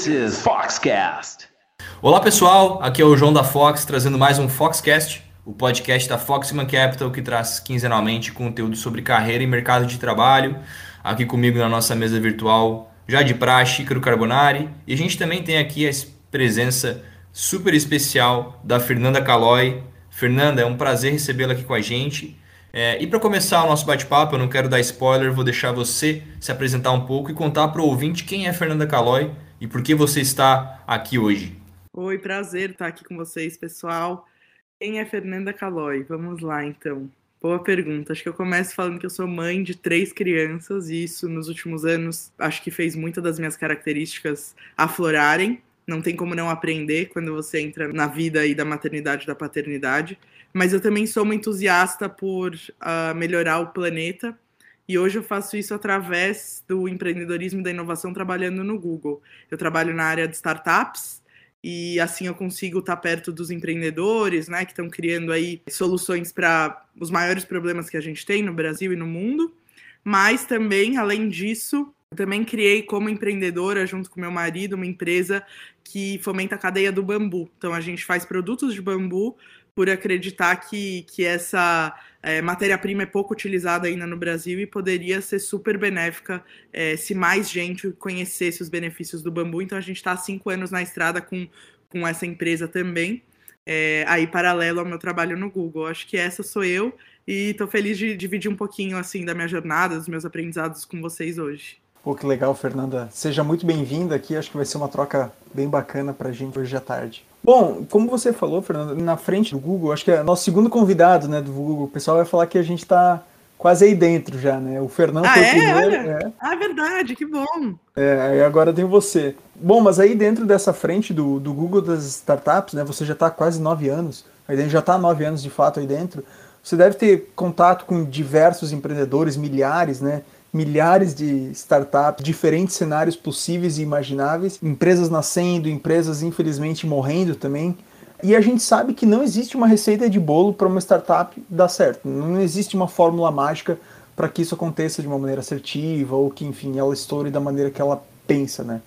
This is Foxcast. Olá pessoal, aqui é o João da Fox trazendo mais um Foxcast, o podcast da Fox Human Capital que traz quinzenalmente conteúdo sobre carreira e mercado de trabalho. Aqui comigo na nossa mesa virtual, já de praxe, Ícaro Carbonari. E a gente também tem aqui a presença super especial da Fernanda Calói. Fernanda, é um prazer recebê-la aqui com a gente. É, e para começar o nosso bate-papo, eu não quero dar spoiler, vou deixar você se apresentar um pouco e contar para o ouvinte quem é Fernanda Calói e por que você está aqui hoje. Oi, prazer estar aqui com vocês, pessoal. Quem é Fernanda Calói? Vamos lá, então. Boa pergunta. Acho que eu começo falando que eu sou mãe de três crianças e isso nos últimos anos acho que fez muitas das minhas características aflorarem. Não tem como não aprender quando você entra na vida aí da maternidade da paternidade mas eu também sou uma entusiasta por uh, melhorar o planeta. E hoje eu faço isso através do empreendedorismo e da inovação trabalhando no Google. Eu trabalho na área de startups e assim eu consigo estar perto dos empreendedores, né, que estão criando aí soluções para os maiores problemas que a gente tem no Brasil e no mundo. Mas também, além disso, eu também criei como empreendedora, junto com meu marido, uma empresa que fomenta a cadeia do bambu. Então a gente faz produtos de bambu por acreditar que, que essa é, matéria-prima é pouco utilizada ainda no Brasil e poderia ser super benéfica é, se mais gente conhecesse os benefícios do bambu. Então a gente está há cinco anos na estrada com, com essa empresa também, é, aí paralelo ao meu trabalho no Google. Acho que essa sou eu e estou feliz de dividir um pouquinho assim da minha jornada, dos meus aprendizados com vocês hoje. Pô, que legal, Fernanda. Seja muito bem-vinda aqui. Acho que vai ser uma troca bem bacana para a gente hoje à tarde. Bom, como você falou, Fernanda, na frente do Google, acho que é nosso segundo convidado né, do Google. O pessoal vai falar que a gente está quase aí dentro já, né? O Fernando ah, foi é? o primeiro. É. Ah, verdade, que bom. É, e agora tem você. Bom, mas aí dentro dessa frente do, do Google das startups, né? Você já está quase nove anos, aí dentro, já está nove anos de fato aí dentro. Você deve ter contato com diversos empreendedores, milhares, né? Milhares de startups, diferentes cenários possíveis e imagináveis, empresas nascendo, empresas infelizmente morrendo também. E a gente sabe que não existe uma receita de bolo para uma startup dar certo. Não existe uma fórmula mágica para que isso aconteça de uma maneira assertiva ou que, enfim, ela estoure da maneira que ela pensa, né?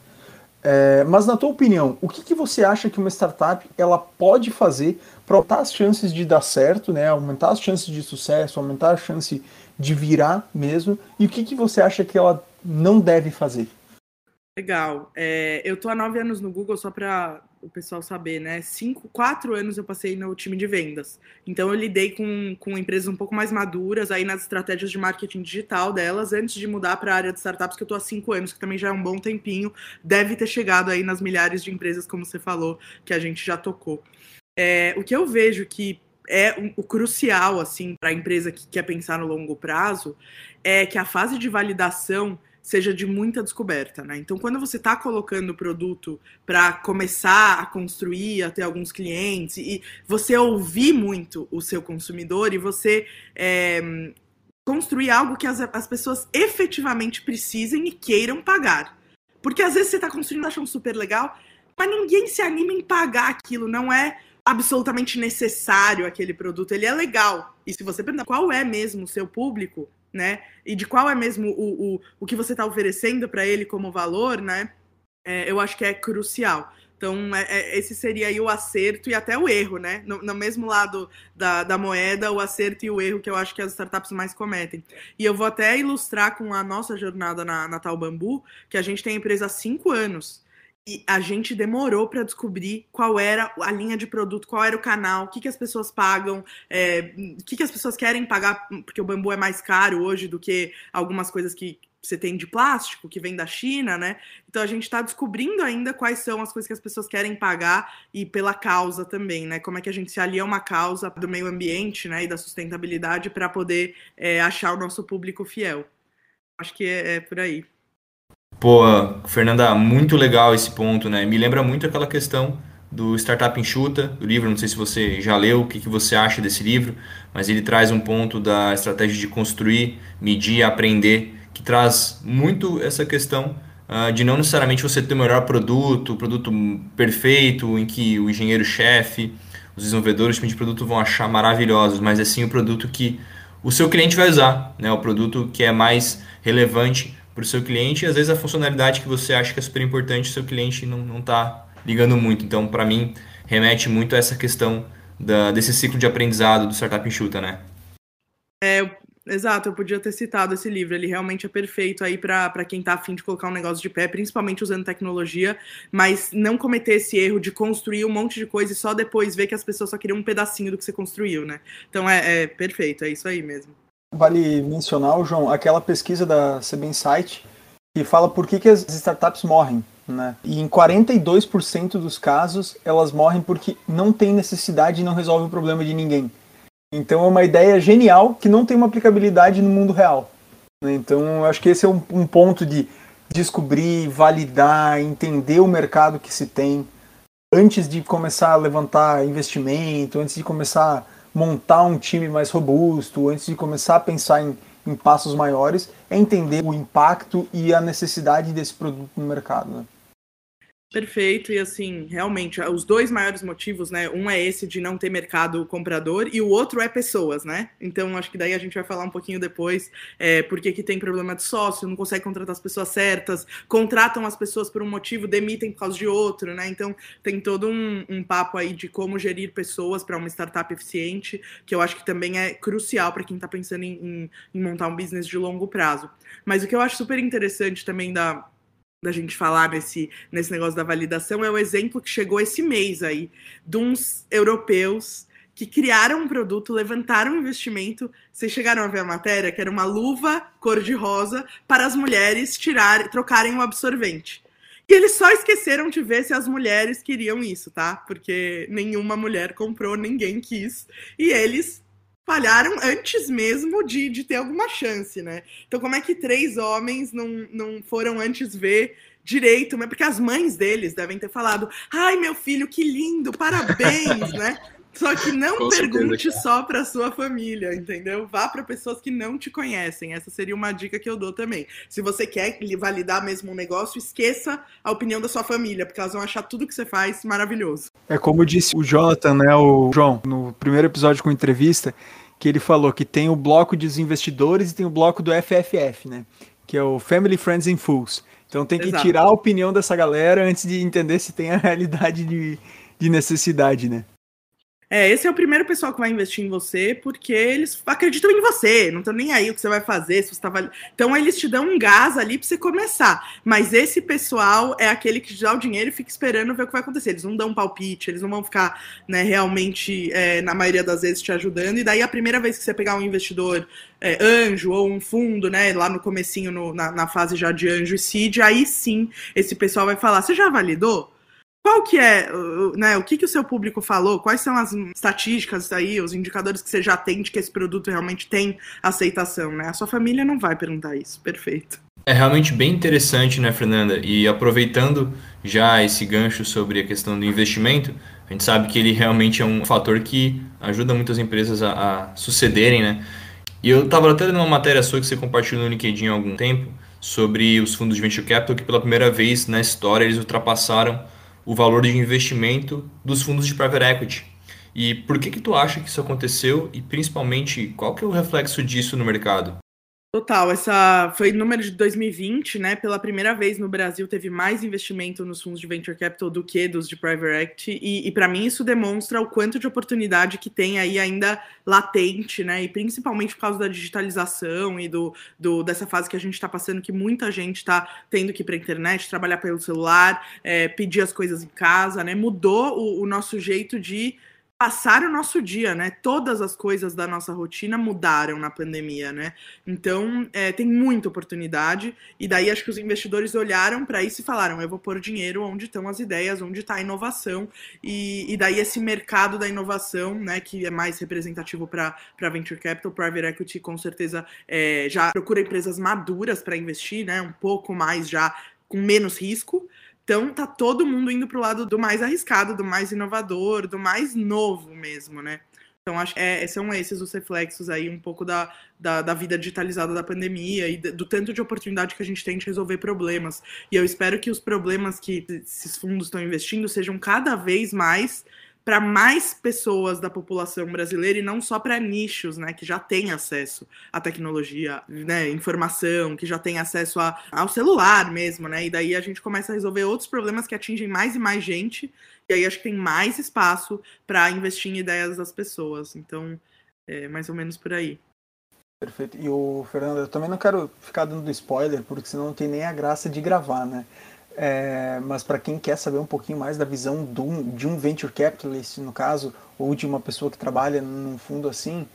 É, mas na tua opinião, o que, que você acha que uma startup ela pode fazer para aumentar as chances de dar certo, né? Aumentar as chances de sucesso, aumentar a chance de virar mesmo? E o que, que você acha que ela não deve fazer? Legal. É, eu tô há nove anos no Google, só para o pessoal saber, né? Cinco, quatro anos eu passei no time de vendas. Então eu lidei com, com empresas um pouco mais maduras aí nas estratégias de marketing digital delas, antes de mudar para a área de startups, que eu tô há cinco anos, que também já é um bom tempinho. Deve ter chegado aí nas milhares de empresas, como você falou, que a gente já tocou. É, o que eu vejo que é o crucial assim para a empresa que quer pensar no longo prazo é que a fase de validação seja de muita descoberta, né? Então, quando você está colocando o produto para começar a construir, a ter alguns clientes, e você ouvir muito o seu consumidor e você é, construir algo que as, as pessoas efetivamente precisem e queiram pagar. Porque às vezes você está construindo, achando super legal, mas ninguém se anima em pagar aquilo, não é absolutamente necessário aquele produto, ele é legal. E se você perguntar qual é mesmo o seu público, né? E de qual é mesmo o, o, o que você está oferecendo para ele como valor, né? É, eu acho que é crucial. Então, é, é, esse seria aí o acerto e até o erro, né? No, no, mesmo lado da, da moeda, o acerto e o erro que eu acho que as startups mais cometem. E eu vou até ilustrar com a nossa jornada na, na Tal Bambu, que a gente tem empresa há cinco anos. E a gente demorou para descobrir qual era a linha de produto, qual era o canal, o que, que as pessoas pagam, é, o que, que as pessoas querem pagar, porque o bambu é mais caro hoje do que algumas coisas que você tem de plástico, que vem da China, né? Então a gente está descobrindo ainda quais são as coisas que as pessoas querem pagar e pela causa também, né? Como é que a gente se alia a uma causa do meio ambiente né, e da sustentabilidade para poder é, achar o nosso público fiel. Acho que é, é por aí. Pô, Fernanda, muito legal esse ponto, né? Me lembra muito aquela questão do Startup Enxuta, do livro, não sei se você já leu, o que, que você acha desse livro, mas ele traz um ponto da estratégia de construir, medir, aprender, que traz muito essa questão uh, de não necessariamente você ter o melhor produto, o produto perfeito, em que o engenheiro-chefe, os desenvolvedores de produto vão achar maravilhosos, mas é sim o produto que o seu cliente vai usar, né? o produto que é mais relevante para o seu cliente e às vezes a funcionalidade que você acha que é super importante, o seu cliente não está ligando muito. Então, para mim, remete muito a essa questão da, desse ciclo de aprendizado do Startup Enxuta, né? É, exato, eu podia ter citado esse livro, ele realmente é perfeito aí para quem está afim de colocar um negócio de pé, principalmente usando tecnologia, mas não cometer esse erro de construir um monte de coisa e só depois ver que as pessoas só queriam um pedacinho do que você construiu, né? Então é, é perfeito, é isso aí mesmo. Vale mencionar, João, aquela pesquisa da CB Insight que fala por que, que as startups morrem. Né? E em 42% dos casos, elas morrem porque não tem necessidade e não resolve o problema de ninguém. Então é uma ideia genial que não tem uma aplicabilidade no mundo real. Né? Então eu acho que esse é um, um ponto de descobrir, validar, entender o mercado que se tem antes de começar a levantar investimento, antes de começar montar um time mais robusto, antes de começar a pensar em, em passos maiores, é entender o impacto e a necessidade desse produto no mercado. Né? Perfeito, e assim, realmente, os dois maiores motivos, né? Um é esse de não ter mercado comprador e o outro é pessoas, né? Então, acho que daí a gente vai falar um pouquinho depois é, porque que tem problema de sócio, não consegue contratar as pessoas certas, contratam as pessoas por um motivo, demitem por causa de outro, né? Então, tem todo um, um papo aí de como gerir pessoas para uma startup eficiente, que eu acho que também é crucial para quem está pensando em, em, em montar um business de longo prazo. Mas o que eu acho super interessante também da da gente falar nesse, nesse negócio da validação é o exemplo que chegou esse mês aí de uns europeus que criaram um produto, levantaram um investimento. Vocês chegaram a ver a matéria, que era uma luva cor-de-rosa para as mulheres tirar, trocarem o absorvente. E eles só esqueceram de ver se as mulheres queriam isso, tá? Porque nenhuma mulher comprou, ninguém quis. E eles falharam antes mesmo de, de ter alguma chance, né? Então, como é que três homens não, não foram antes ver direito? Mas porque as mães deles devem ter falado: ai, meu filho, que lindo, parabéns, né? Só que não Com pergunte certeza, só para sua família, entendeu? Vá para pessoas que não te conhecem. Essa seria uma dica que eu dou também. Se você quer validar mesmo um negócio, esqueça a opinião da sua família, porque elas vão achar tudo que você faz maravilhoso. É como disse o Jonathan, né, o João, no primeiro episódio com entrevista, que ele falou que tem o bloco dos investidores e tem o bloco do FFF, né? Que é o Family, Friends and Fools. Então tem que Exato. tirar a opinião dessa galera antes de entender se tem a realidade de, de necessidade, né? É, esse é o primeiro pessoal que vai investir em você, porque eles acreditam em você, não estão nem aí o que você vai fazer, se você tá Então eles te dão um gás ali para você começar. Mas esse pessoal é aquele que te dá o dinheiro e fica esperando ver o que vai acontecer. Eles não dão um palpite, eles não vão ficar né, realmente, é, na maioria das vezes, te ajudando. E daí a primeira vez que você pegar um investidor é, anjo ou um fundo, né, lá no comecinho, no, na, na fase já de anjo e seed, aí sim esse pessoal vai falar: você já validou? Qual que é, né, o que, que o seu público falou? Quais são as estatísticas aí, os indicadores que você já tem de que esse produto realmente tem aceitação, né? A sua família não vai perguntar isso, perfeito. É realmente bem interessante, né, Fernanda? E aproveitando já esse gancho sobre a questão do investimento, a gente sabe que ele realmente é um fator que ajuda muitas empresas a, a sucederem, né? E eu estava até uma matéria sua que você compartilhou no LinkedIn há algum tempo sobre os fundos de venture capital que pela primeira vez na história eles ultrapassaram o valor de investimento dos fundos de private equity. E por que que tu acha que isso aconteceu e principalmente qual que é o reflexo disso no mercado? Total, essa foi número de 2020, né? Pela primeira vez no Brasil teve mais investimento nos fundos de venture capital do que dos de private equity, e, e para mim isso demonstra o quanto de oportunidade que tem aí ainda latente, né? E principalmente por causa da digitalização e do, do dessa fase que a gente está passando, que muita gente está tendo que ir para a internet, trabalhar pelo celular, é, pedir as coisas em casa, né? Mudou o, o nosso jeito de passar o nosso dia, né? Todas as coisas da nossa rotina mudaram na pandemia, né? Então, é, tem muita oportunidade, e daí acho que os investidores olharam para isso e falaram: eu vou pôr dinheiro onde estão as ideias, onde está a inovação, e, e, daí esse mercado da inovação, né, que é mais representativo para venture capital, private equity, com certeza é, já procura empresas maduras para investir, né? Um pouco mais já com menos risco. Então tá todo mundo indo pro lado do mais arriscado, do mais inovador, do mais novo mesmo, né? Então acho que é, são esses os reflexos aí um pouco da, da, da, vida digitalizada da pandemia e do tanto de oportunidade que a gente tem de resolver problemas. E eu espero que os problemas que esses fundos estão investindo sejam cada vez mais para mais pessoas da população brasileira e não só para nichos, né, que já têm acesso à tecnologia, né, informação, que já têm acesso a, ao celular mesmo, né, e daí a gente começa a resolver outros problemas que atingem mais e mais gente, e aí acho que tem mais espaço para investir em ideias das pessoas. Então, é mais ou menos por aí. Perfeito. E o Fernando, eu também não quero ficar dando spoiler, porque senão não tem nem a graça de gravar, né? É, mas para quem quer saber um pouquinho mais da visão de um venture capitalist, no caso, ou de uma pessoa que trabalha num fundo assim,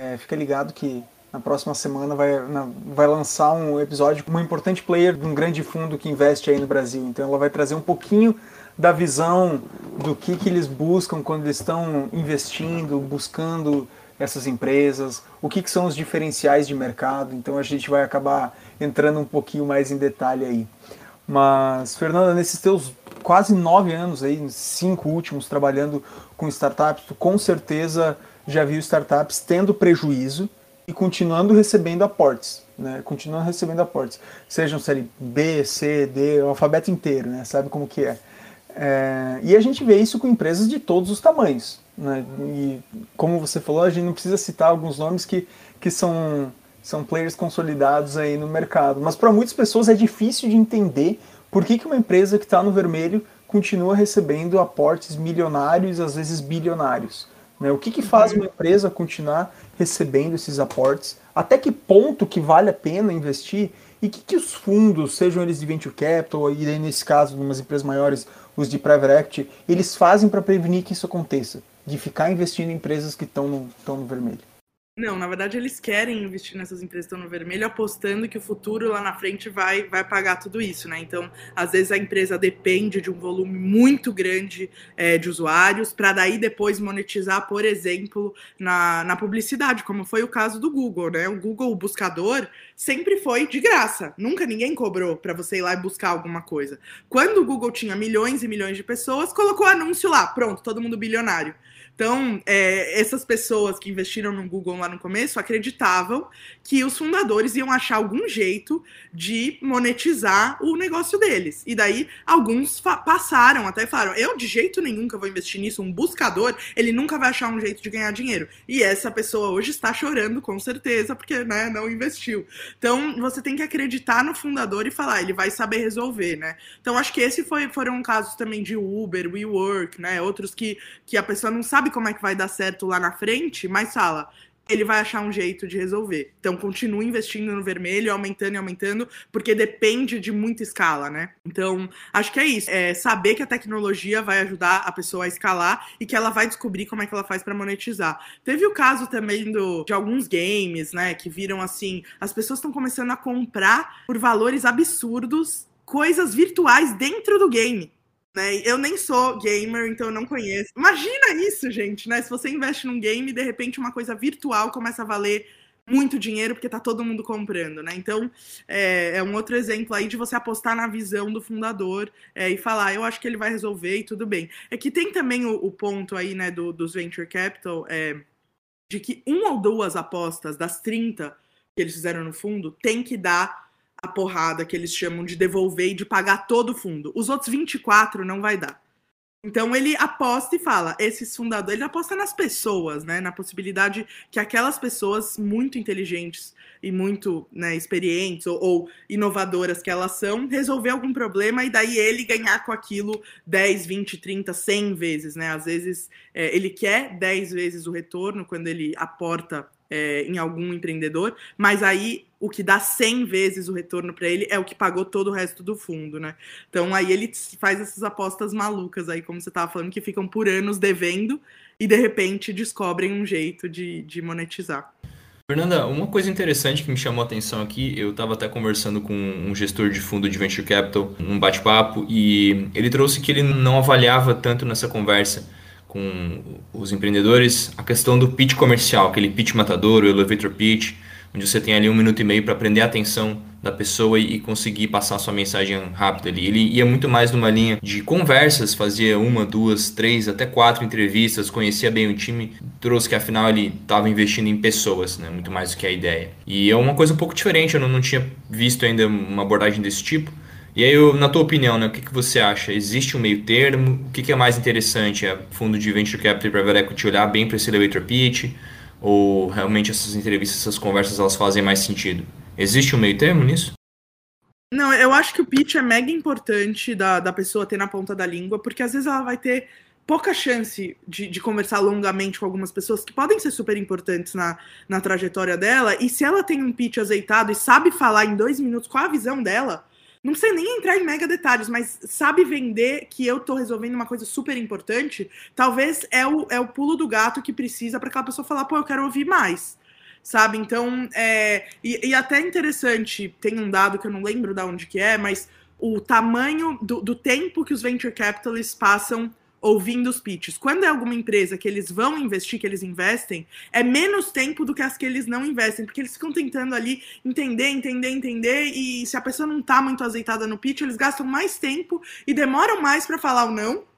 é, fica ligado que na próxima semana vai, na, vai lançar um episódio com uma importante player de um grande fundo que investe aí no Brasil. Então ela vai trazer um pouquinho da visão do que, que eles buscam quando eles estão investindo, buscando essas empresas, o que, que são os diferenciais de mercado. Então a gente vai acabar entrando um pouquinho mais em detalhe aí. Mas, Fernanda, nesses teus quase nove anos aí, cinco últimos trabalhando com startups, tu com certeza já viu startups tendo prejuízo e continuando recebendo aportes, né? Continuando recebendo aportes, sejam série B, C, D, o alfabeto inteiro, né? Sabe como que é? é? E a gente vê isso com empresas de todos os tamanhos, né? E como você falou, a gente não precisa citar alguns nomes que, que são são players consolidados aí no mercado. Mas para muitas pessoas é difícil de entender por que, que uma empresa que está no vermelho continua recebendo aportes milionários, às vezes bilionários. Né? O que, que faz uma empresa continuar recebendo esses aportes? Até que ponto que vale a pena investir? E o que, que os fundos, sejam eles de venture capital, e nesse caso, umas empresas maiores, os de private equity, eles fazem para prevenir que isso aconteça? De ficar investindo em empresas que estão no, no vermelho? Não, na verdade eles querem investir nessas empresas que estão no vermelho, apostando que o futuro lá na frente vai, vai pagar tudo isso, né? Então, às vezes a empresa depende de um volume muito grande é, de usuários para daí depois monetizar, por exemplo, na, na publicidade, como foi o caso do Google, né? O Google, o buscador, sempre foi de graça. Nunca ninguém cobrou para você ir lá e buscar alguma coisa. Quando o Google tinha milhões e milhões de pessoas, colocou anúncio lá, pronto, todo mundo bilionário. Então, é, essas pessoas que investiram no Google lá no começo acreditavam que os fundadores iam achar algum jeito de monetizar o negócio deles. E daí, alguns passaram até falaram: eu de jeito nenhum que eu vou investir nisso, um buscador, ele nunca vai achar um jeito de ganhar dinheiro. E essa pessoa hoje está chorando, com certeza, porque né, não investiu. Então, você tem que acreditar no fundador e falar: ele vai saber resolver, né? Então, acho que esse foi, foram casos também de Uber, WeWork, né? Outros que, que a pessoa não sabe sabe como é que vai dar certo lá na frente, mas fala, ele vai achar um jeito de resolver. Então, continue investindo no vermelho, aumentando e aumentando, porque depende de muita escala, né? Então, acho que é isso. É saber que a tecnologia vai ajudar a pessoa a escalar e que ela vai descobrir como é que ela faz para monetizar. Teve o caso também do, de alguns games, né, que viram assim, as pessoas estão começando a comprar por valores absurdos coisas virtuais dentro do game. Né? Eu nem sou gamer, então eu não conheço. Imagina isso, gente, né? Se você investe num game de repente uma coisa virtual começa a valer muito dinheiro porque tá todo mundo comprando, né? Então é, é um outro exemplo aí de você apostar na visão do fundador é, e falar, eu acho que ele vai resolver e tudo bem. É que tem também o, o ponto aí, né, do, dos venture capital, é, de que uma ou duas apostas das 30 que eles fizeram no fundo tem que dar a porrada que eles chamam de devolver e de pagar todo o fundo. Os outros 24 não vai dar. Então ele aposta e fala, esses fundadores, ele aposta nas pessoas, né? Na possibilidade que aquelas pessoas muito inteligentes e muito né, experientes ou, ou, inovadoras que elas são, resolver algum problema e daí ele ganhar com aquilo 10, 20, 30, 100 vezes, né? Às vezes é, ele quer 10 vezes o retorno quando ele aporta é, em algum empreendedor, mas aí o que dá 100 vezes o retorno para ele é o que pagou todo o resto do fundo, né? Então aí ele faz essas apostas malucas aí, como você estava falando, que ficam por anos devendo e de repente descobrem um jeito de, de monetizar. Fernanda, uma coisa interessante que me chamou a atenção aqui, eu estava até conversando com um gestor de fundo de venture capital, um bate-papo, e ele trouxe que ele não avaliava tanto nessa conversa com os empreendedores a questão do pitch comercial, aquele pitch matador, o elevator pitch, onde você tem ali um minuto e meio para prender a atenção da pessoa e conseguir passar sua mensagem rápido ali. Ele ia muito mais numa linha de conversas, fazia uma, duas, três, até quatro entrevistas, conhecia bem o time, trouxe que afinal ele estava investindo em pessoas, né? muito mais do que a ideia. E é uma coisa um pouco diferente, eu não, não tinha visto ainda uma abordagem desse tipo. E aí, na tua opinião, né, o que, que você acha? Existe um meio termo? O que, que é mais interessante? É fundo de Venture Capital e Private Equity olhar bem para esse elevator pitch? Ou realmente essas entrevistas, essas conversas, elas fazem mais sentido? Existe um meio termo nisso? Não, eu acho que o pitch é mega importante da, da pessoa ter na ponta da língua, porque às vezes ela vai ter pouca chance de, de, conversar longamente com algumas pessoas que podem ser super importantes na, na trajetória dela, e se ela tem um pitch azeitado e sabe falar em dois minutos qual a visão dela, não sei nem entrar em mega detalhes, mas sabe vender que eu tô resolvendo uma coisa super importante, talvez é o, é o pulo do gato que precisa para aquela pessoa falar, pô, eu quero ouvir mais. Sabe? Então, é, e, e até interessante, tem um dado que eu não lembro de onde que é, mas o tamanho do, do tempo que os venture capitalists passam ouvindo os pitches. Quando é alguma empresa que eles vão investir, que eles investem, é menos tempo do que as que eles não investem, porque eles ficam tentando ali entender, entender, entender, e se a pessoa não tá muito azeitada no pitch, eles gastam mais tempo e demoram mais para falar o não.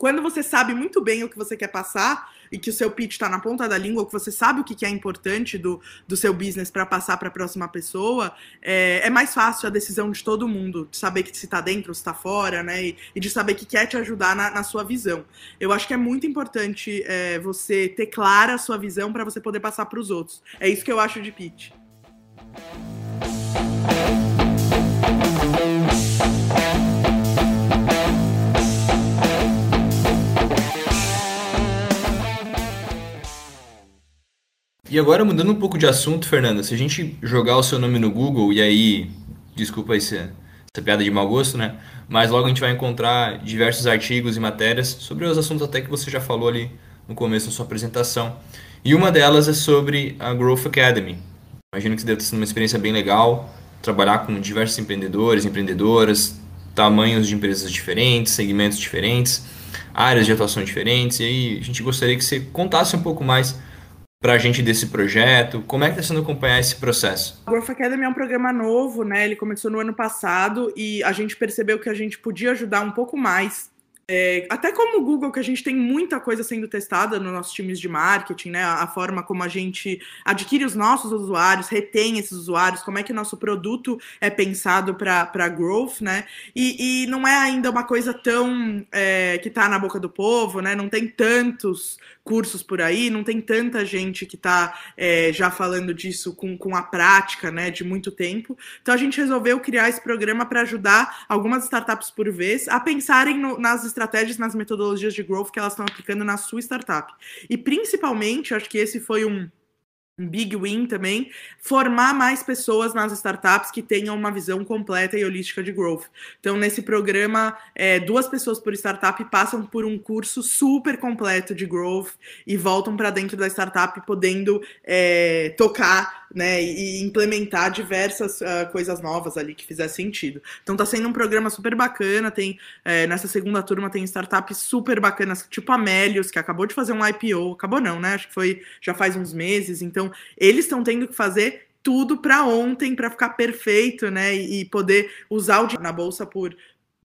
Quando você sabe muito bem o que você quer passar, e que o seu pitch está na ponta da língua, que você sabe o que, é importante do, do seu business para passar para a próxima pessoa, é, é, mais fácil a decisão de todo mundo, de saber que se está dentro, se está fora, né? E, e, de saber que quer te ajudar na, na, sua visão. Eu acho que é muito importante é, você ter clara a sua visão para você poder passar para os outros. É isso que eu acho de pitch. E agora mudando um pouco de assunto, Fernanda, se a gente jogar o seu nome no Google e aí, desculpa aí essa, essa piada de mau gosto, né? Mas logo a gente vai encontrar diversos artigos e matérias sobre os assuntos até que você já falou ali no começo da sua apresentação. E uma delas é sobre a Growth Academy. Imagino que deve ter sido uma experiência bem legal, trabalhar com diversos empreendedores, empreendedoras, tamanhos de empresas diferentes, segmentos diferentes, áreas de atuação diferentes. E aí a gente gostaria que você contasse um pouco mais para a gente desse projeto? Como é que está sendo acompanhar esse processo? O Growth Academy é um programa novo, né? Ele começou no ano passado e a gente percebeu que a gente podia ajudar um pouco mais é, até como o Google, que a gente tem muita coisa sendo testada nos nossos times de marketing, né? A, forma como a gente adquire os nossos usuários, retém esses usuários, como é que o nosso produto é pensado para growth, né? E, e, não é ainda uma coisa tão é, que está na boca do povo, né? Não tem tantos cursos por aí, não tem tanta gente que está é, já falando disso com, com a prática, né? De muito tempo. Então a gente resolveu criar esse programa para ajudar algumas startups por vez a pensarem no, nas estratégias estratégias, nas metodologias de growth que elas estão aplicando na sua startup. E principalmente, acho que esse foi um big win também, formar mais pessoas nas startups que tenham uma visão completa e holística de growth. Então, nesse programa, é, duas pessoas por startup passam por um curso super completo de growth e voltam para dentro da startup podendo é, tocar né, e implementar diversas uh, coisas novas ali que fizer sentido. Então, está sendo um programa super bacana. Tem é, nessa segunda turma tem startups super bacanas, tipo a Melios, que acabou de fazer um IPO, acabou não, né? Acho que foi já faz uns meses. Então, eles estão tendo que fazer tudo para ontem para ficar perfeito, né? E poder usar o na bolsa por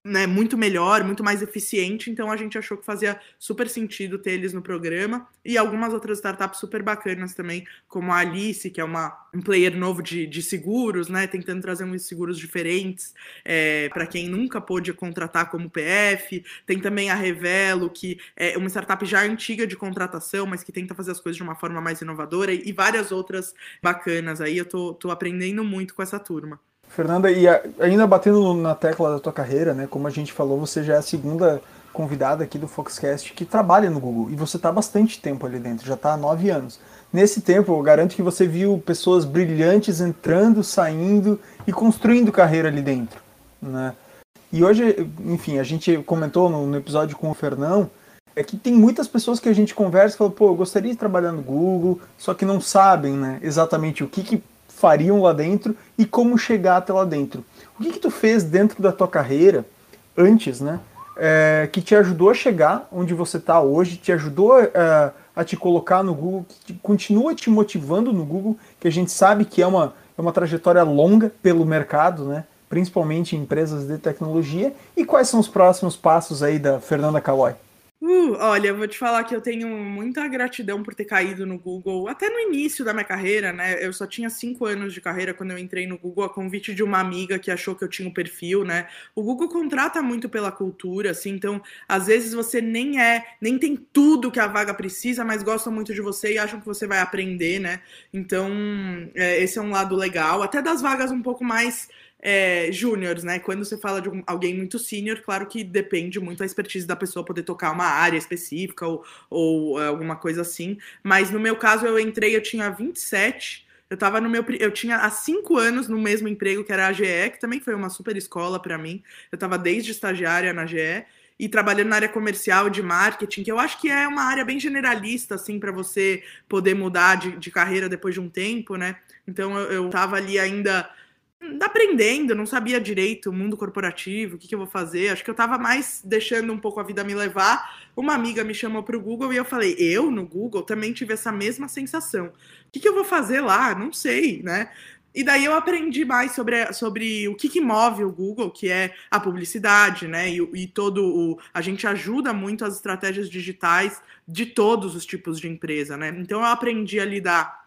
né, muito melhor, muito mais eficiente, então a gente achou que fazia super sentido ter eles no programa e algumas outras startups super bacanas também, como a Alice, que é uma, um player novo de, de seguros, né, tentando trazer uns seguros diferentes é, para quem nunca pôde contratar como PF, tem também a Revelo, que é uma startup já antiga de contratação, mas que tenta fazer as coisas de uma forma mais inovadora e, várias outras bacanas aí, eu tô, tô aprendendo muito com essa turma. Fernanda, e ainda batendo na tecla da tua carreira, né? Como a gente falou, você já é a segunda convidada aqui do Foxcast que trabalha no Google. E você está bastante tempo ali dentro, já está há nove anos. Nesse tempo, eu garanto que você viu pessoas brilhantes entrando, saindo e construindo carreira ali dentro. Né? E hoje, enfim, a gente comentou no, no episódio com o Fernão, é que tem muitas pessoas que a gente conversa e fala, pô, eu gostaria de trabalhar no Google, só que não sabem né, exatamente o que, que fariam lá dentro e como chegar até lá dentro. O que, que tu fez dentro da tua carreira, antes, né? É, que te ajudou a chegar onde você está hoje, te ajudou é, a te colocar no Google, que te, continua te motivando no Google, que a gente sabe que é uma, é uma trajetória longa pelo mercado, né? principalmente em empresas de tecnologia. E quais são os próximos passos aí da Fernanda Calói? Uh, olha, eu vou te falar que eu tenho muita gratidão por ter caído no Google, até no início da minha carreira, né? Eu só tinha cinco anos de carreira quando eu entrei no Google, a convite de uma amiga que achou que eu tinha o um perfil, né? O Google contrata muito pela cultura, assim, então às vezes você nem é, nem tem tudo que a vaga precisa, mas gostam muito de você e acham que você vai aprender, né? Então, é, esse é um lado legal, até das vagas um pouco mais é, júniores, né? Quando você fala de alguém muito sênior, claro que depende muito da expertise da pessoa poder tocar uma área específica ou, ou é, alguma coisa assim. Mas no meu caso, eu entrei, eu tinha 27. Eu tava no meu. Eu tinha há cinco anos no mesmo emprego que era a GE, que também foi uma super escola para mim. Eu tava desde estagiária na GE e trabalhando na área comercial de marketing, que eu acho que é uma área bem generalista, assim, para você poder mudar de, de, carreira depois de um tempo, né? Então eu, eu tava ali ainda aprendendo, não sabia direito o mundo corporativo, o que, que eu vou fazer. Acho que eu estava mais deixando um pouco a vida me levar. Uma amiga me chamou para o Google e eu falei, eu no Google também tive essa mesma sensação. O que, que eu vou fazer lá? Não sei, né? E daí eu aprendi mais sobre, sobre o que, que move o Google, que é a publicidade, né? E, e todo o. A gente ajuda muito as estratégias digitais de todos os tipos de empresa, né? Então eu aprendi a lidar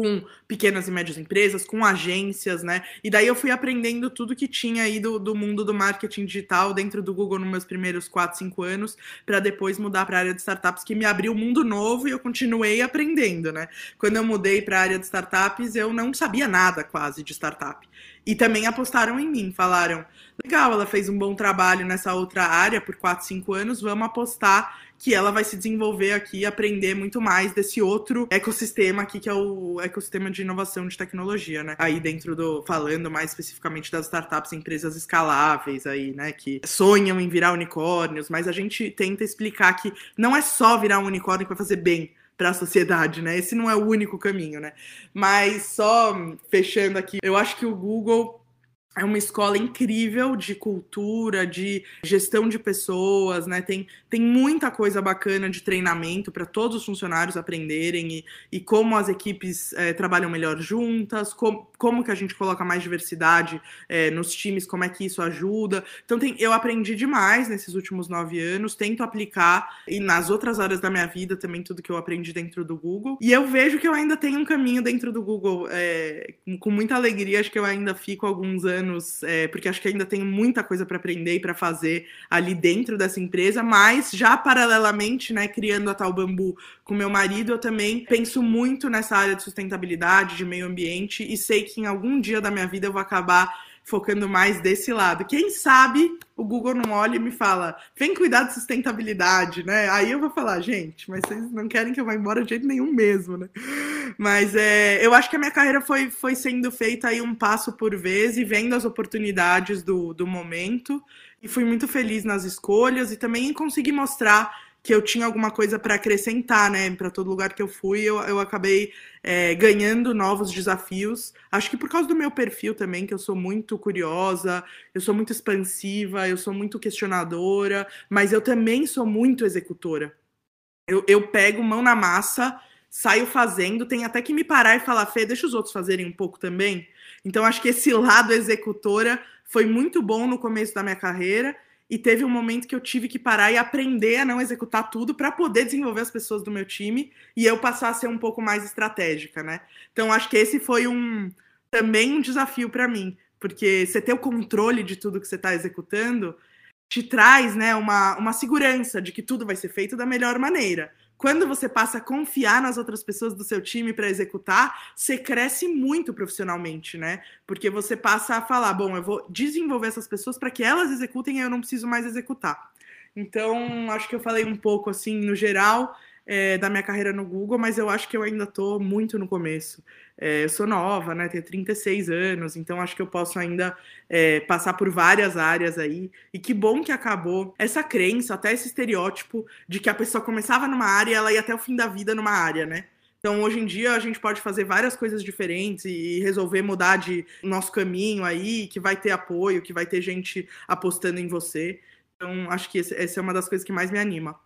com pequenas e médias empresas, com agências, né? E daí eu fui aprendendo tudo que tinha aí do, do mundo do marketing digital dentro do Google nos meus primeiros 4, 5 anos, para depois mudar para a área de startups, que me abriu um mundo novo e eu continuei aprendendo, né? Quando eu mudei para a área de startups, eu não sabia nada quase de startup. E também apostaram em mim, falaram: legal, ela fez um bom trabalho nessa outra área por 4, 5 anos, vamos apostar que ela vai se desenvolver aqui e aprender muito mais desse outro ecossistema aqui, que é o ecossistema de inovação de tecnologia, né? Aí dentro do, falando mais especificamente das startups, empresas escaláveis aí, né? Que sonham em virar unicórnios, mas a gente tenta explicar que não é só virar um unicórnio que vai fazer bem para a sociedade, né? Esse não é o único caminho, né? Mas só fechando aqui, eu acho que o Google é uma escola incrível de cultura, de gestão de pessoas, né? Tem, tem muita coisa bacana de treinamento para todos os funcionários aprenderem e, e como as equipes é, trabalham melhor juntas, com, como que a gente coloca mais diversidade é, nos times, como é que isso ajuda. Então tem, eu aprendi demais nesses últimos nove anos, tento aplicar e nas outras áreas da minha vida também tudo que eu aprendi dentro do Google. E eu vejo que eu ainda tenho um caminho dentro do Google é, com muita alegria, acho que eu ainda fico alguns anos anos, é, porque acho que ainda tenho muita coisa para aprender e para fazer ali dentro dessa empresa, mas já paralelamente, né, criando a Tal Bambu com meu marido, eu também penso muito nessa área de sustentabilidade, de meio ambiente, e sei que em algum dia da minha vida eu vou acabar focando mais desse lado. Quem sabe o Google não olha e me fala, vem cuidar de sustentabilidade, né? Aí eu vou falar, gente, mas vocês não querem que eu vá embora de jeito nenhum mesmo, né? Mas é, eu acho que a minha carreira foi, foi sendo feita aí um passo por vez e vendo as oportunidades do, do momento. E fui muito feliz nas escolhas e também consegui mostrar que eu tinha alguma coisa para acrescentar, né? Para todo lugar que eu fui, eu, eu acabei é, ganhando novos desafios. Acho que por causa do meu perfil também, que eu sou muito curiosa, eu sou muito expansiva, eu sou muito questionadora, mas eu também sou muito executora. Eu, eu pego mão na massa, saio fazendo, tem até que me parar e falar, Fê, deixa os outros fazerem um pouco também. Então, acho que esse lado executora foi muito bom no começo da minha carreira e teve um momento que eu tive que parar e aprender a não executar tudo para poder desenvolver as pessoas do meu time e eu passar a ser um pouco mais estratégica, né? Então acho que esse foi um também um desafio para mim, porque você ter o controle de tudo que você está executando te traz, né, uma, uma segurança de que tudo vai ser feito da melhor maneira quando você passa a confiar nas outras pessoas do seu time para executar, você cresce muito profissionalmente, né? Porque você passa a falar, bom, eu vou desenvolver essas pessoas para que elas executem e eu não preciso mais executar. Então, acho que eu falei um pouco assim, no geral, é, da minha carreira no Google, mas eu acho que eu ainda estou muito no começo. É, eu sou nova, né? Tenho 36 anos, então acho que eu posso ainda é, passar por várias áreas aí. E que bom que acabou essa crença, até esse estereótipo de que a pessoa começava numa área e ela ia até o fim da vida numa área, né? Então, hoje em dia, a gente pode fazer várias coisas diferentes e resolver mudar de nosso caminho aí, que vai ter apoio, que vai ter gente apostando em você. Então, acho que essa é uma das coisas que mais me anima.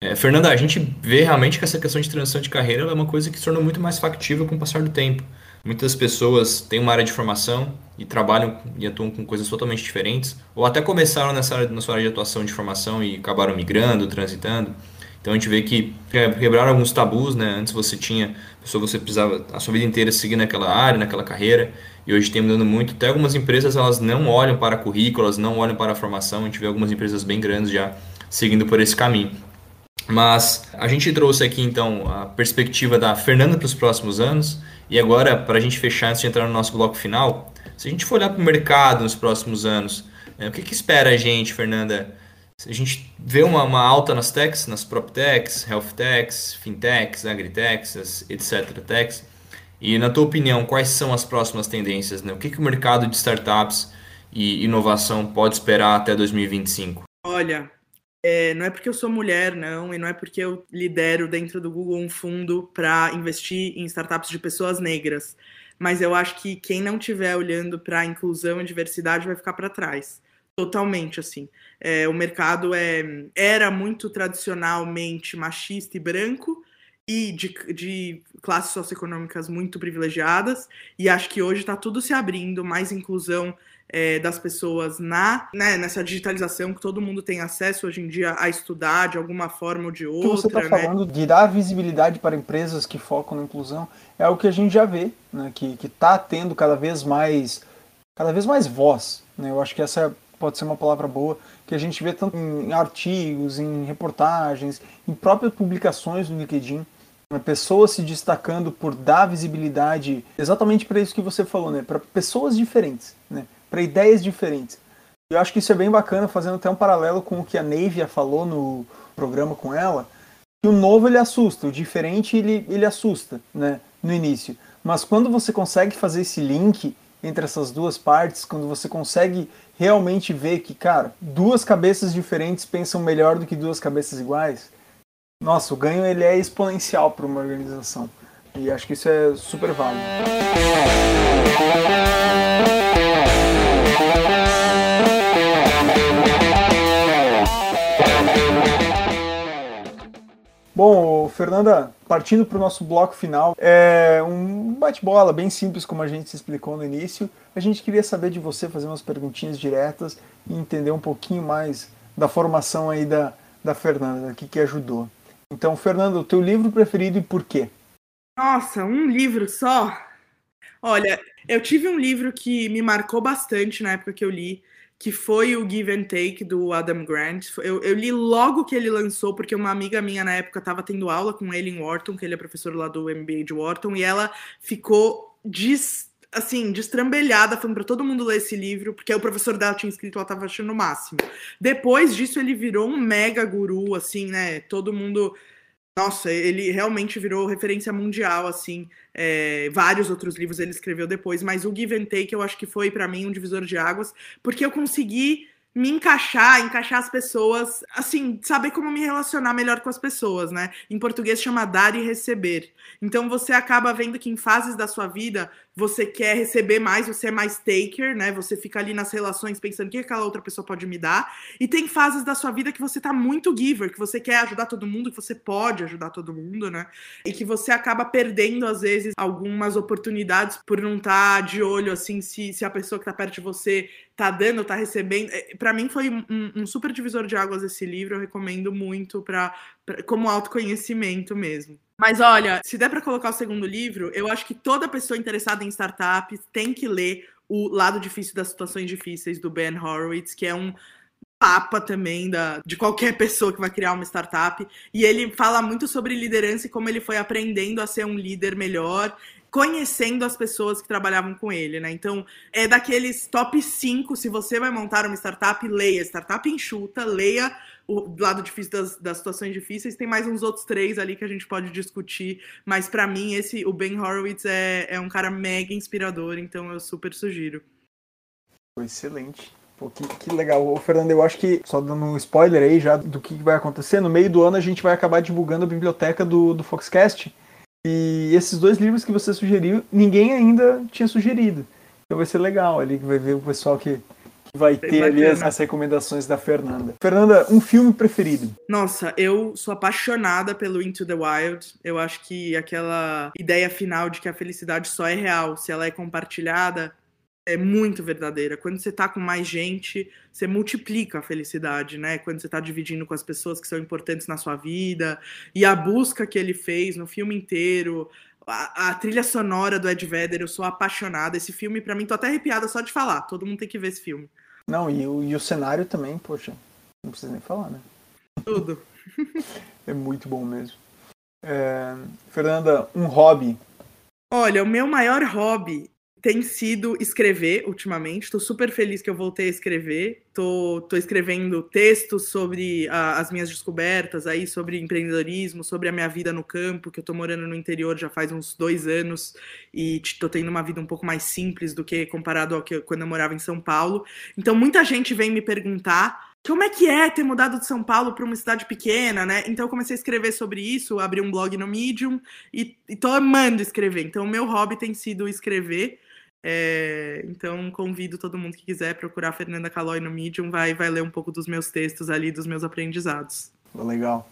É, Fernanda, a gente vê realmente que essa questão de transição de carreira é uma coisa que se tornou muito mais factível com o passar do tempo. Muitas pessoas têm uma área de formação e trabalham e atuam com coisas totalmente diferentes, ou até começaram nessa área, na sua área de atuação de formação e acabaram migrando, transitando. Então a gente vê que quebraram alguns tabus, né? Antes você tinha, pessoa você precisava a sua vida inteira seguir naquela área, naquela carreira, e hoje tem mudando muito. Até algumas empresas elas não olham para currículo, elas não olham para a formação. A gente vê algumas empresas bem grandes já seguindo por esse caminho. Mas a gente trouxe aqui então a perspectiva da Fernanda para os próximos anos. E agora, para a gente fechar, antes de entrar no nosso bloco final, se a gente for olhar para o mercado nos próximos anos, é, o que, que espera a gente, Fernanda? A gente vê uma, uma alta nas techs, nas prop techs, health techs, fintechs, agritechs, etc. techs. E na tua opinião, quais são as próximas tendências? Né? O que, que o mercado de startups e inovação pode esperar até 2025? Olha, é, não é porque eu sou mulher, não, e não é porque eu lidero dentro do Google um fundo para investir em startups de pessoas negras. Mas eu acho que quem não estiver olhando para inclusão e diversidade vai ficar para trás. Totalmente, assim. É, o mercado é, era muito tradicionalmente machista e branco, e de, de classes socioeconômicas muito privilegiadas, e acho que hoje está tudo se abrindo, mais inclusão é, das pessoas na né, nessa digitalização que todo mundo tem acesso hoje em dia a estudar de alguma forma ou de outra. O que você está né? falando de dar visibilidade para empresas que focam na inclusão é o que a gente já vê, né, que está tendo cada vez mais cada vez mais voz. Né? Eu acho que essa pode ser uma palavra boa, que a gente vê tanto em artigos, em reportagens, em próprias publicações no LinkedIn, né? pessoas se destacando por dar visibilidade exatamente para isso que você falou, né? para pessoas diferentes. Né? Para ideias diferentes. Eu acho que isso é bem bacana, fazendo até um paralelo com o que a Neivia falou no programa com ela, que o novo ele assusta, o diferente ele, ele assusta, né, no início. Mas quando você consegue fazer esse link entre essas duas partes, quando você consegue realmente ver que, cara, duas cabeças diferentes pensam melhor do que duas cabeças iguais, nossa, o ganho ele é exponencial para uma organização. E acho que isso é super válido. Bom, Fernanda, partindo para o nosso bloco final, é um bate-bola bem simples, como a gente se explicou no início. A gente queria saber de você, fazer umas perguntinhas diretas e entender um pouquinho mais da formação aí da, da Fernanda, o que, que ajudou. Então, Fernanda, o teu livro preferido e por quê? Nossa, um livro só? Olha, eu tive um livro que me marcou bastante na época que eu li, que foi o Give and Take do Adam Grant. Eu, eu, li logo que ele lançou, porque uma amiga minha na época estava tendo aula com ele em Wharton, que ele é professor lá do MBA de Wharton, e ela ficou des, assim, destrambelhada, falando para todo mundo ler esse livro, porque o professor dela tinha escrito, ela estava achando o máximo. Depois disso, ele virou um mega guru, assim, né? Todo mundo nossa, ele realmente virou referência mundial, assim. É, vários outros livros ele escreveu depois, mas o Give and Take eu acho que foi para mim um divisor de águas, porque eu consegui me encaixar, encaixar as pessoas, assim, saber como me relacionar melhor com as pessoas, né? Em português chama dar e receber. Então você acaba vendo que em fases da sua vida você quer receber mais, você é mais taker, né? Você fica ali nas relações pensando o que aquela outra pessoa pode me dar. E tem fases da sua vida que você tá muito giver, que você quer ajudar todo mundo, que você pode ajudar todo mundo, né? E que você acaba perdendo, às vezes, algumas oportunidades por não estar tá de olho, assim, se, se a pessoa que tá perto de você tá dando, tá recebendo. É, para mim foi um, um, super divisor de águas esse livro, eu recomendo muito para como autoconhecimento mesmo. Mas olha, se der para colocar o segundo livro, eu acho que toda pessoa interessada em startups tem que ler o Lado Difícil das Situações Difíceis do Ben Horowitz, que é um papa também da, de qualquer pessoa que vai criar uma startup. E ele fala muito sobre liderança e como ele foi aprendendo a ser um líder melhor conhecendo as pessoas que trabalhavam com ele, né? Então, é daqueles top 5, se você vai montar uma startup, leia startup enxuta, leia o lado difícil das, das situações difíceis. Tem mais uns outros três ali que a gente pode discutir, mas para mim esse o Ben Horowitz é, é um cara mega inspirador, então eu super sugiro. Excelente. Pô, que, que legal. Ô, Fernando, eu acho que, só dando um spoiler aí já do que vai acontecer, no meio do ano a gente vai acabar divulgando a biblioteca do, do Foxcast. E esses dois livros que você sugeriu, ninguém ainda tinha sugerido. Então vai ser legal ali, que vai ver o pessoal que vai ter ali as, as, recomendações da Fernanda. Fernanda, um filme preferido? Nossa, eu sou apaixonada pelo Into the Wild. Eu acho que aquela ideia final de que a felicidade só é real se ela é compartilhada é muito verdadeira. Quando você tá com mais gente, você multiplica a felicidade, né? Quando você tá dividindo com as pessoas que são importantes na sua vida. E a busca que ele fez no filme inteiro, a, a, trilha sonora do Ed Vedder, eu sou apaixonada. Esse filme, para mim, tô até arrepiada só de falar. Todo mundo tem que ver esse filme. Não, e o, e o cenário também, poxa, não precisa nem falar, né? Tudo. é muito bom mesmo. É, Fernanda, um hobby. Olha, o meu maior hobby tem sido escrever ultimamente. Estou super feliz que eu voltei a escrever. Tô, tô escrevendo textos sobre a, as minhas descobertas aí, sobre empreendedorismo, sobre a minha vida no campo, que eu tô morando no interior já faz uns dois anos e tô tendo uma vida um pouco mais simples do que comparado ao que quando eu morava em São Paulo. Então muita gente vem me perguntar como é que é ter mudado de São Paulo para uma cidade pequena, né? Então eu comecei a escrever sobre isso, abri um blog no Medium e, e tô amando escrever. Então o meu hobby tem sido escrever. É, então convido todo mundo que quiser procurar Fernanda Calói no Medium, vai, vai ler um pouco dos meus textos ali, dos meus aprendizados. Legal.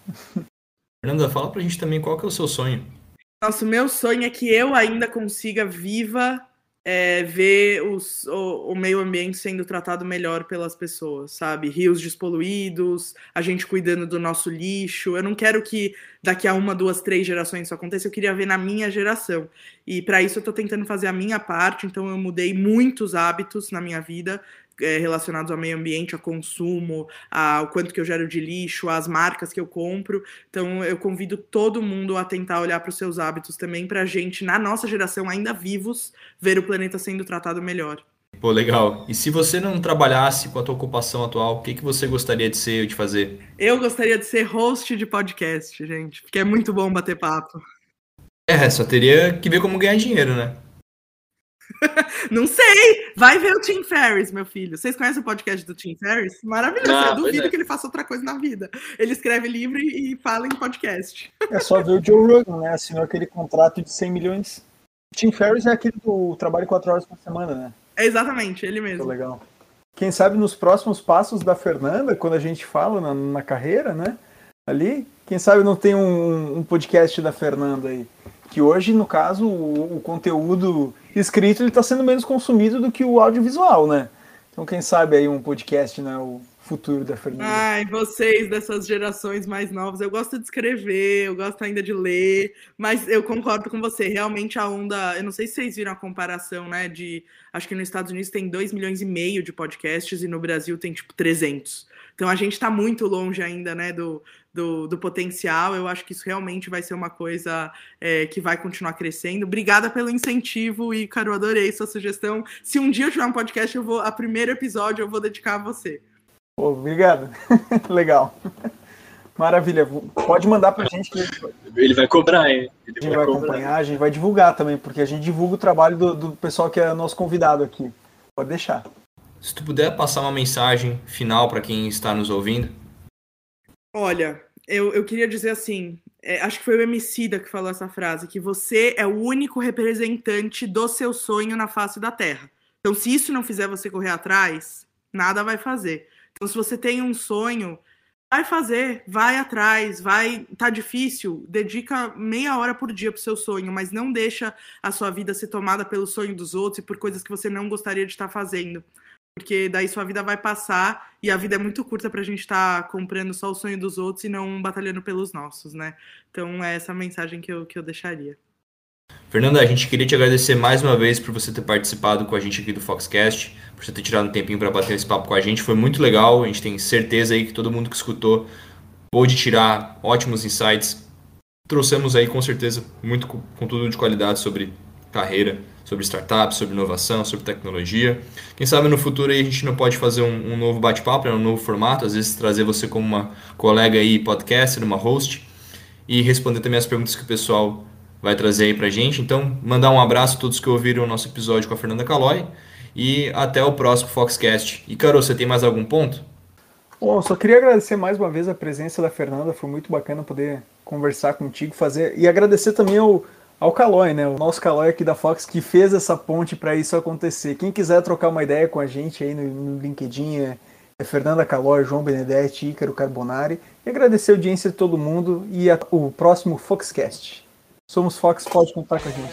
Fernanda, fala pra gente também qual que é o seu sonho. Nossa, o meu sonho é que eu ainda consiga viva é, ver os, o, o, meio ambiente sendo tratado melhor pelas pessoas, sabe? Rios despoluídos, a gente cuidando do nosso lixo. Eu não quero que daqui a uma, duas, três gerações isso aconteça, eu queria ver na minha geração. E para isso eu estou tentando fazer a minha parte, então eu mudei muitos hábitos na minha vida é, relacionados ao meio ambiente, a consumo, ao quanto que eu gero de lixo, às marcas que eu compro. Então eu convido todo mundo a tentar olhar para os seus hábitos também, para a gente, na nossa geração, ainda vivos, ver o planeta sendo tratado melhor. Pô, legal. E se você não trabalhasse com a tua ocupação atual, o que, que você gostaria de ser ou de fazer? Eu gostaria de ser host de podcast, gente, porque é muito bom bater papo. É, só teria que ver como ganhar dinheiro, né? Não sei. Vai ver o Tim Ferriss, meu filho. Vocês conhecem o podcast do Tim Ferriss? Maravilhoso. Ah, eu duvido é. que ele faça outra coisa na vida. Ele escreve livro e fala em podcast. É só ver o Joe Rogan, né? Assinou aquele contrato de 100 milhões. Tim Ferriss é aquele do trabalho 4 horas por semana, né? É exatamente, ele mesmo. Muito legal. Quem sabe nos próximos passos da Fernanda, quando a gente fala na, na carreira, né? Ali, quem sabe não tem um, um podcast da Fernanda aí. Que hoje, no caso, o, o conteúdo escrito está sendo menos consumido do que o audiovisual, né? Então, quem sabe aí um podcast, né? O futuro da Fernanda. Ai, vocês dessas gerações mais novas, eu gosto de escrever, eu gosto ainda de ler, mas eu concordo com você, realmente a onda, eu não sei se vocês viram a comparação, né, de, acho que nos Estados Unidos tem 2 milhões e meio de podcasts e no Brasil tem, tipo, 300. Então a gente está muito longe ainda, né, do, do, do, potencial. Eu acho que isso realmente vai ser uma coisa é, que vai continuar crescendo. Obrigada pelo incentivo, Ícaro. Adorei sua sugestão. Se um dia eu tiver um podcast, eu vou, a primeiro episódio eu vou dedicar a você. obrigado. Legal. Maravilha. Pode mandar pra gente que ele vai cobrar, hein? Ele a gente vai, vai acompanhar, a gente vai divulgar também, porque a gente divulga o trabalho do, do pessoal que é nosso convidado aqui. Pode deixar. Se tu puder passar uma mensagem final para quem está nos ouvindo. Olha, eu, eu queria dizer assim, é, acho que foi o Emicida que falou essa frase, que você é o único representante do seu sonho na face da Terra. Então, se isso não fizer você correr atrás, nada vai fazer. Então, se você tem um sonho, vai fazer, vai atrás, vai, tá difícil, dedica meia hora por dia pro seu sonho, mas não deixa a sua vida ser tomada pelo sonho dos outros e por coisas que você não gostaria de estar fazendo porque daí sua vida vai passar e a vida é muito curta para a gente estar tá comprando só o sonho dos outros e não batalhando pelos nossos, né? Então é essa mensagem que eu, que eu deixaria. Fernanda, a gente queria te agradecer mais uma vez por você ter participado com a gente aqui do Foxcast, por você ter tirado um tempinho para bater esse papo com a gente, foi muito legal, a gente tem certeza aí que todo mundo que escutou pôde tirar ótimos insights. Trouxemos aí com certeza muito conteúdo de qualidade sobre carreira, sobre startups, sobre inovação, sobre tecnologia. Quem sabe no futuro a gente não pode fazer um, um novo bate-papo, né, um novo formato, às vezes trazer você como uma colega aí podcaster, uma host, e responder também as perguntas que o pessoal vai trazer aí pra gente. Então, mandar um abraço a todos que ouviram o nosso episódio com a Fernanda Calói e até o próximo Foxcast. E, Carol, você tem mais algum ponto? Bom, só queria agradecer mais uma vez a presença da Fernanda, foi muito bacana poder conversar contigo, fazer e agradecer também ao ao Calói, né? O nosso Calói aqui da Fox que fez essa ponte para isso acontecer. Quem quiser trocar uma ideia com a gente aí no, no LinkedIn é, é Fernanda Calói, João Benedetti, Ícaro Carbonari. E agradecer a audiência de todo mundo e a, o próximo Foxcast. Somos Fox, pode contar com a gente.